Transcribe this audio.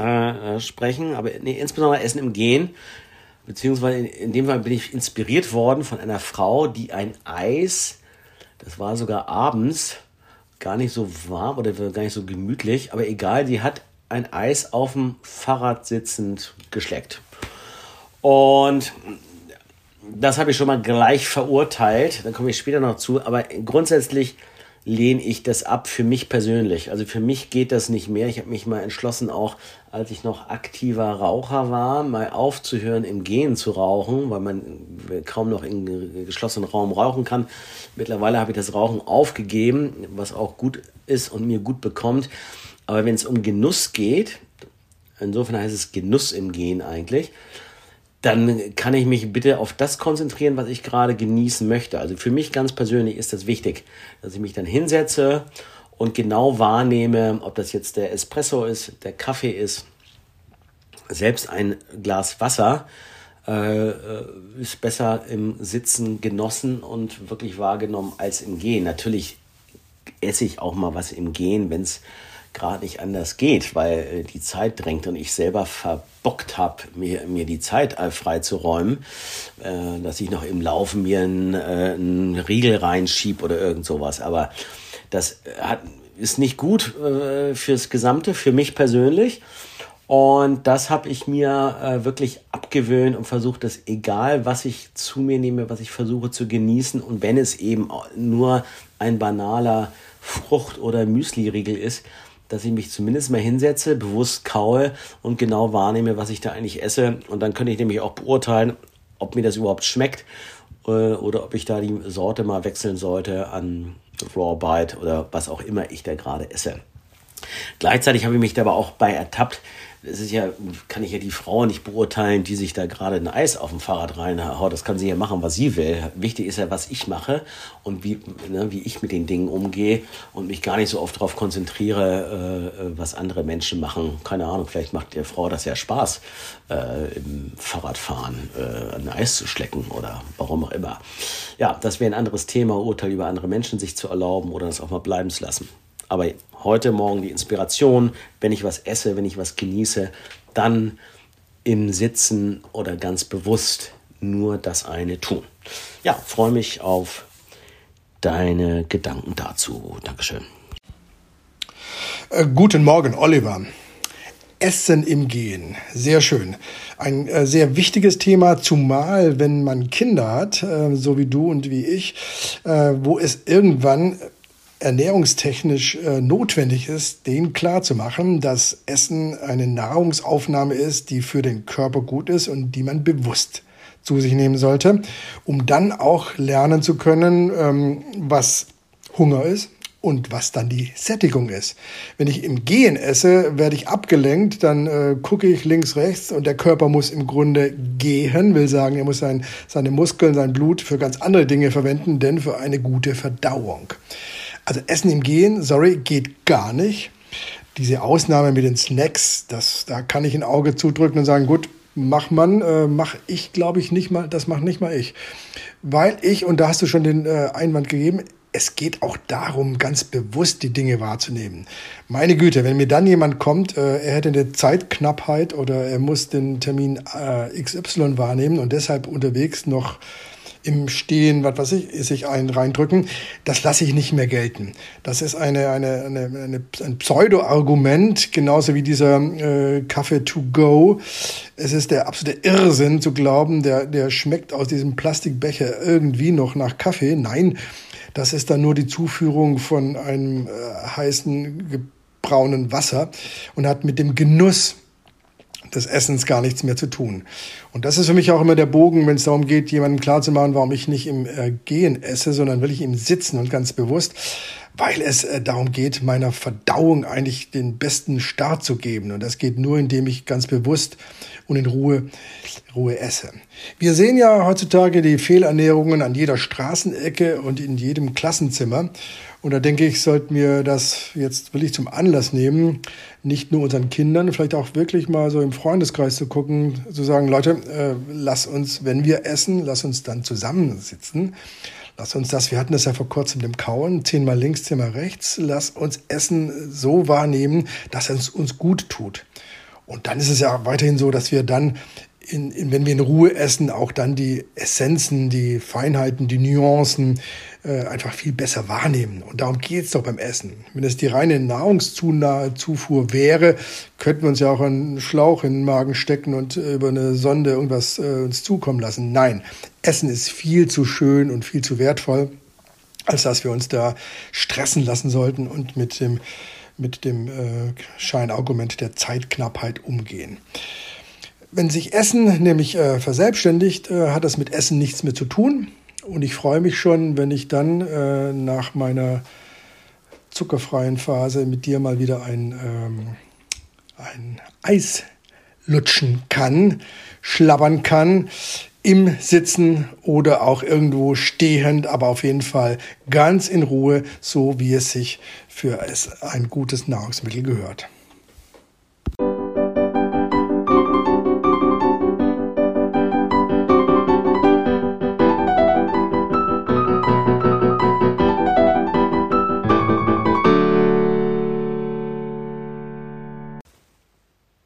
äh, äh, sprechen, aber nee, insbesondere Essen im Gehen. Beziehungsweise in, in dem Fall bin ich inspiriert worden von einer Frau, die ein Eis, das war sogar abends, gar nicht so warm oder gar nicht so gemütlich, aber egal, die hat ein Eis auf dem Fahrrad sitzend geschleckt. Und das habe ich schon mal gleich verurteilt, dann komme ich später noch zu, aber grundsätzlich lehne ich das ab für mich persönlich. Also für mich geht das nicht mehr. Ich habe mich mal entschlossen, auch als ich noch aktiver Raucher war, mal aufzuhören, im Gehen zu rauchen, weil man kaum noch in geschlossenen Raum rauchen kann. Mittlerweile habe ich das Rauchen aufgegeben, was auch gut ist und mir gut bekommt. Aber wenn es um Genuss geht, insofern heißt es Genuss im Gehen eigentlich, dann kann ich mich bitte auf das konzentrieren, was ich gerade genießen möchte. Also für mich ganz persönlich ist das wichtig, dass ich mich dann hinsetze und genau wahrnehme, ob das jetzt der Espresso ist, der Kaffee ist, selbst ein Glas Wasser äh, ist besser im Sitzen genossen und wirklich wahrgenommen als im Gehen. Natürlich esse ich auch mal was im Gehen, wenn es gerade nicht anders geht, weil äh, die Zeit drängt und ich selber verbockt habe, mir, mir die Zeit äh, freizuräumen, äh, dass ich noch im Laufen mir einen, äh, einen Riegel reinschieb oder irgend sowas. Aber das hat, ist nicht gut äh, fürs Gesamte, für mich persönlich. Und das habe ich mir äh, wirklich abgewöhnt und versucht, dass egal, was ich zu mir nehme, was ich versuche zu genießen und wenn es eben nur ein banaler Frucht- oder Müsli-Riegel ist, dass ich mich zumindest mal hinsetze, bewusst kaue und genau wahrnehme, was ich da eigentlich esse. Und dann könnte ich nämlich auch beurteilen, ob mir das überhaupt schmeckt äh, oder ob ich da die Sorte mal wechseln sollte an Raw Bite oder was auch immer ich da gerade esse. Gleichzeitig habe ich mich dabei auch bei ertappt, es ist ja, kann ich ja die Frau nicht beurteilen, die sich da gerade ein Eis auf dem Fahrrad reinhaut. Das kann sie ja machen, was sie will. Wichtig ist ja, was ich mache und wie, ne, wie ich mit den Dingen umgehe und mich gar nicht so oft darauf konzentriere, äh, was andere Menschen machen. Keine Ahnung, vielleicht macht der Frau das ja Spaß, äh, im Fahrradfahren äh, ein Eis zu schlecken oder warum auch immer. Ja, das wäre ein anderes Thema, Urteil über andere Menschen sich zu erlauben oder das auch mal bleiben zu lassen. Aber heute Morgen die Inspiration, wenn ich was esse, wenn ich was genieße, dann im Sitzen oder ganz bewusst nur das eine tun. Ja, freue mich auf deine Gedanken dazu. Dankeschön. Äh, guten Morgen, Oliver. Essen im Gehen. Sehr schön. Ein äh, sehr wichtiges Thema, zumal wenn man Kinder hat, äh, so wie du und wie ich, äh, wo es irgendwann ernährungstechnisch äh, notwendig ist, denen klar zu machen, dass Essen eine Nahrungsaufnahme ist, die für den Körper gut ist und die man bewusst zu sich nehmen sollte, um dann auch lernen zu können, ähm, was Hunger ist und was dann die Sättigung ist. Wenn ich im Gehen esse, werde ich abgelenkt, dann äh, gucke ich links, rechts und der Körper muss im Grunde gehen, will sagen, er muss sein, seine Muskeln, sein Blut für ganz andere Dinge verwenden, denn für eine gute Verdauung. Also Essen im Gehen, sorry, geht gar nicht. Diese Ausnahme mit den Snacks, das, da kann ich ein Auge zudrücken und sagen, gut, mach man, äh, mach ich, glaube ich, nicht mal, das macht nicht mal ich. Weil ich, und da hast du schon den äh, Einwand gegeben, es geht auch darum, ganz bewusst die Dinge wahrzunehmen. Meine Güte, wenn mir dann jemand kommt, äh, er hätte eine Zeitknappheit oder er muss den Termin äh, XY wahrnehmen und deshalb unterwegs noch im Stehen, was weiß ich, sich ein reindrücken, das lasse ich nicht mehr gelten. Das ist eine, eine, eine, eine ein Pseudo-Argument, genauso wie dieser äh, Kaffee to go. Es ist der absolute Irrsinn zu glauben, der, der schmeckt aus diesem Plastikbecher irgendwie noch nach Kaffee. Nein, Das ist dann nur die Zuführung von einem äh, heißen braunen Wasser und hat mit dem Genuss des Essens gar nichts mehr zu tun. Und das ist für mich auch immer der Bogen, wenn es darum geht, jemandem klarzumachen, warum ich nicht im äh, Gehen esse, sondern will ich im Sitzen und ganz bewusst, weil es äh, darum geht, meiner Verdauung eigentlich den besten Start zu geben. Und das geht nur, indem ich ganz bewusst und in Ruhe, Ruhe esse. Wir sehen ja heutzutage die Fehlernährungen an jeder Straßenecke und in jedem Klassenzimmer. Und da denke ich, sollten wir das jetzt wirklich zum Anlass nehmen, nicht nur unseren Kindern, vielleicht auch wirklich mal so im Freundeskreis zu gucken, zu sagen, Leute, äh, lass uns, wenn wir essen, lass uns dann zusammensitzen. Lass uns das, wir hatten das ja vor kurzem dem Kauen, zehnmal links, zehnmal rechts, lass uns Essen so wahrnehmen, dass es uns gut tut. Und dann ist es ja weiterhin so, dass wir dann in, in, wenn wir in Ruhe essen, auch dann die Essenzen, die Feinheiten, die Nuancen äh, einfach viel besser wahrnehmen. Und darum geht's doch beim Essen. Wenn es die reine Nahrungszufuhr wäre, könnten wir uns ja auch einen Schlauch in den Magen stecken und äh, über eine Sonde irgendwas äh, uns zukommen lassen. Nein, Essen ist viel zu schön und viel zu wertvoll, als dass wir uns da stressen lassen sollten und mit dem, mit dem äh, Scheinargument der Zeitknappheit umgehen. Wenn sich Essen nämlich äh, verselbstständigt, äh, hat das mit Essen nichts mehr zu tun. Und ich freue mich schon, wenn ich dann äh, nach meiner zuckerfreien Phase mit dir mal wieder ein, ähm, ein Eis lutschen kann, schlabbern kann, im Sitzen oder auch irgendwo stehend, aber auf jeden Fall ganz in Ruhe, so wie es sich für ein gutes Nahrungsmittel gehört.